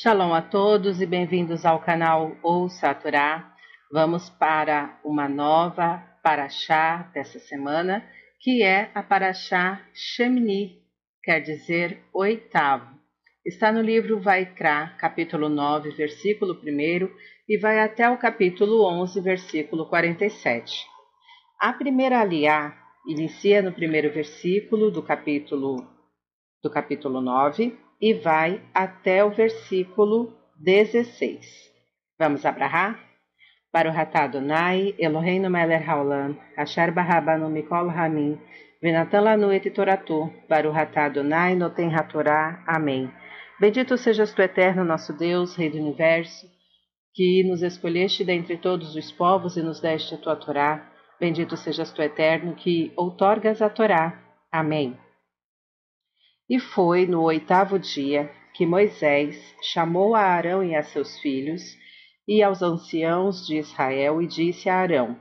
Shalom a todos e bem-vindos ao canal Ouça Torá. Vamos para uma nova paraxá dessa semana, que é a paraxá Shemini, quer dizer oitavo. Está no livro Vaikra, capítulo 9, versículo 1, e vai até o capítulo 11, versículo 47. A primeira aliá inicia no primeiro versículo do capítulo do capítulo 9 e vai até o versículo 16. Vamos abrahar? Para o ratado Nai, Eloheinu Meler Haolam, Asher Barrabanu Mikol Ramin, Venatan Lanu et Toratu, para o ratado Nai, Noten Hatorá. Amém. Bendito sejas tu, eterno nosso Deus, Rei do Universo, que nos escolheste dentre todos os povos e nos deste a tua Torá. Bendito sejas tu, eterno, que outorgas a Torá. Amém. E foi no oitavo dia que Moisés chamou a Arão e a seus filhos e aos anciãos de Israel e disse a Arão: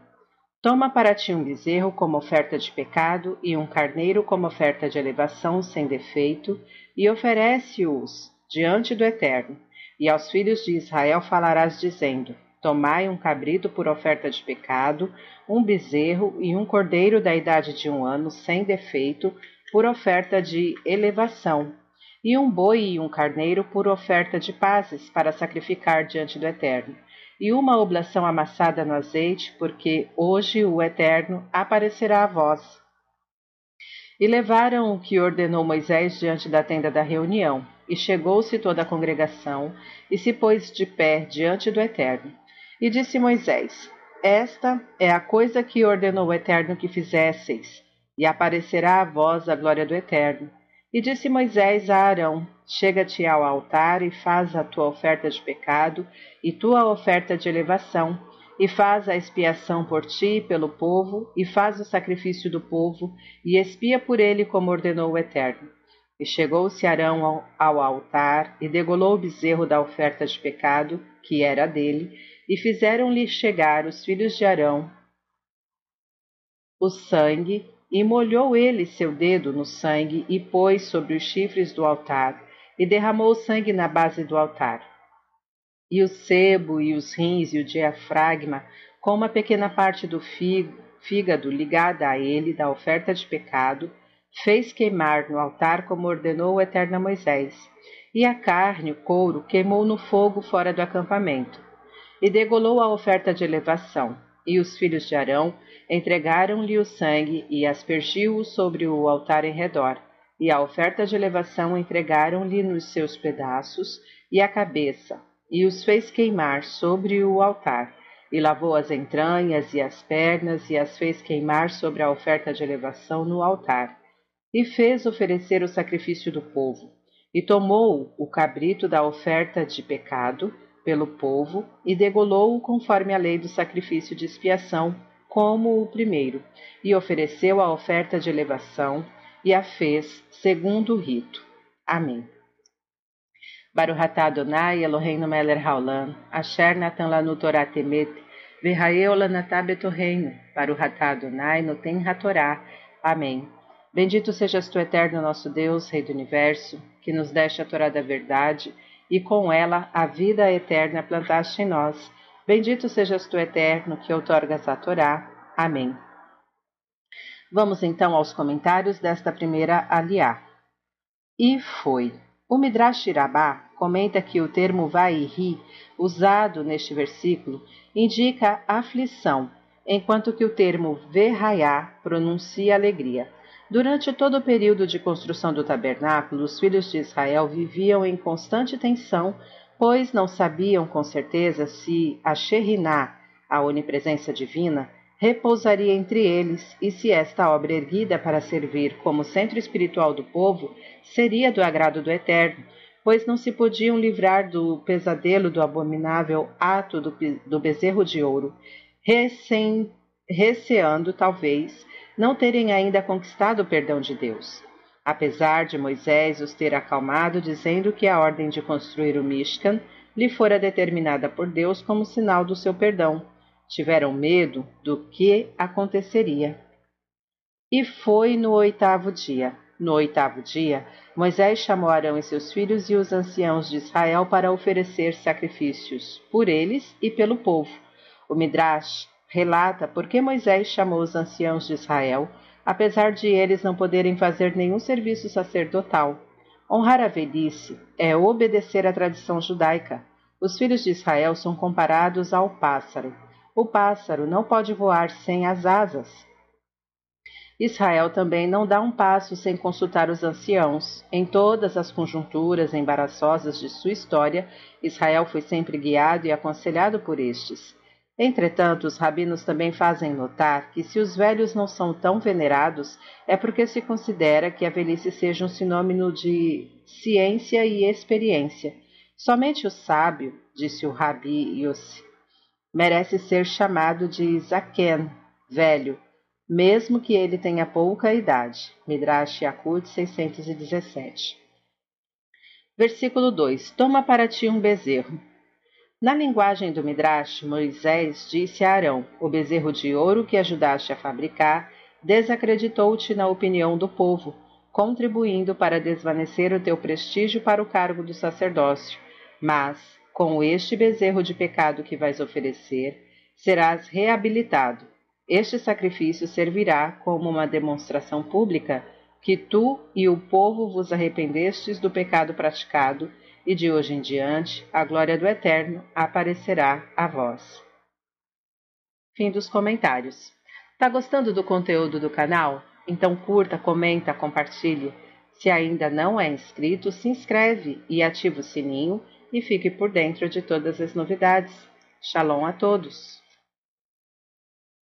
Toma para ti um bezerro como oferta de pecado e um carneiro como oferta de elevação sem defeito, e oferece-os diante do Eterno. E aos filhos de Israel falarás dizendo: Tomai um cabrito por oferta de pecado, um bezerro e um cordeiro da idade de um ano sem defeito por oferta de elevação, e um boi e um carneiro por oferta de pazes para sacrificar diante do Eterno, e uma oblação amassada no azeite, porque hoje o Eterno aparecerá a vós. E levaram o que ordenou Moisés diante da tenda da reunião, e chegou-se toda a congregação, e se pôs de pé diante do Eterno. E disse Moisés: Esta é a coisa que ordenou o Eterno que fizesseis e aparecerá a vós a glória do Eterno. E disse Moisés a Arão: Chega-te ao altar e faz a tua oferta de pecado e tua oferta de elevação, e faz a expiação por ti e pelo povo, e faz o sacrifício do povo, e expia por ele como ordenou o Eterno. E chegou-se Arão ao, ao altar, e degolou o bezerro da oferta de pecado, que era dele, e fizeram-lhe chegar os filhos de Arão o sangue e molhou ele seu dedo no sangue e pôs sobre os chifres do altar, e derramou o sangue na base do altar. E o sebo, e os rins, e o diafragma, com uma pequena parte do fígado ligada a ele da oferta de pecado, fez queimar no altar como ordenou o Eterno Moisés. E a carne, o couro, queimou no fogo fora do acampamento. E degolou a oferta de elevação e os filhos de Arão entregaram-lhe o sangue e aspergiu-o sobre o altar em redor, e a oferta de elevação entregaram-lhe nos seus pedaços e a cabeça, e os fez queimar sobre o altar, e lavou as entranhas e as pernas e as fez queimar sobre a oferta de elevação no altar, e fez oferecer o sacrifício do povo, e tomou o cabrito da oferta de pecado, pelo povo e degolou-o conforme a lei do sacrifício de expiação, como o primeiro, e ofereceu a oferta de elevação e a fez segundo o rito. Amém. Baruch Adonai Eloheinu melech haolam, asher natan lanu Torah temet, v'haeu lanatah betorreino, Baruch Adonai noten hatorá. Amém. Bendito sejas tu, eterno nosso Deus, Rei do Universo, que nos deste a Torá da verdade, e com ela a vida eterna plantaste em nós. Bendito sejas tu, eterno, que outorgas a Torá. Amém. Vamos então aos comentários desta primeira aliá. E foi. O Midrash Rabá comenta que o termo vai e ri, usado neste versículo, indica aflição, enquanto que o termo verraiá pronuncia alegria. Durante todo o período de construção do tabernáculo, os filhos de Israel viviam em constante tensão, pois não sabiam com certeza se a Sheriná, a onipresença divina, repousaria entre eles e se esta obra erguida para servir como centro espiritual do povo seria do agrado do Eterno, pois não se podiam livrar do pesadelo do abominável ato do, do bezerro de ouro, recém, receando, talvez, não terem ainda conquistado o perdão de Deus. Apesar de Moisés os ter acalmado, dizendo que a ordem de construir o Mishkan lhe fora determinada por Deus como sinal do seu perdão, tiveram medo do que aconteceria. E foi no oitavo dia. No oitavo dia, Moisés chamou Arão e seus filhos e os anciãos de Israel para oferecer sacrifícios por eles e pelo povo. O Midrash relata por que Moisés chamou os anciãos de Israel, apesar de eles não poderem fazer nenhum serviço sacerdotal. Honrar a velhice é obedecer à tradição judaica. Os filhos de Israel são comparados ao pássaro. O pássaro não pode voar sem as asas. Israel também não dá um passo sem consultar os anciãos. Em todas as conjunturas embaraçosas de sua história, Israel foi sempre guiado e aconselhado por estes. Entretanto, os rabinos também fazem notar que se os velhos não são tão venerados, é porque se considera que a velhice seja um sinônimo de ciência e experiência. Somente o sábio, disse o Rabi Yossi, merece ser chamado de Zaken, velho, mesmo que ele tenha pouca idade. Midrash Yakut 617. Versículo 2: Toma para ti um bezerro. Na linguagem do Midrash, Moisés disse a Arão: O bezerro de ouro que ajudaste a fabricar desacreditou-te na opinião do povo, contribuindo para desvanecer o teu prestígio para o cargo do sacerdócio. Mas, com este bezerro de pecado que vais oferecer, serás reabilitado. Este sacrifício servirá como uma demonstração pública que tu e o povo vos arrependestes do pecado praticado e de hoje em diante a glória do Eterno aparecerá a vós. Fim dos comentários. Tá gostando do conteúdo do canal? Então curta, comenta, compartilhe. Se ainda não é inscrito, se inscreve e ativa o sininho e fique por dentro de todas as novidades. Shalom a todos!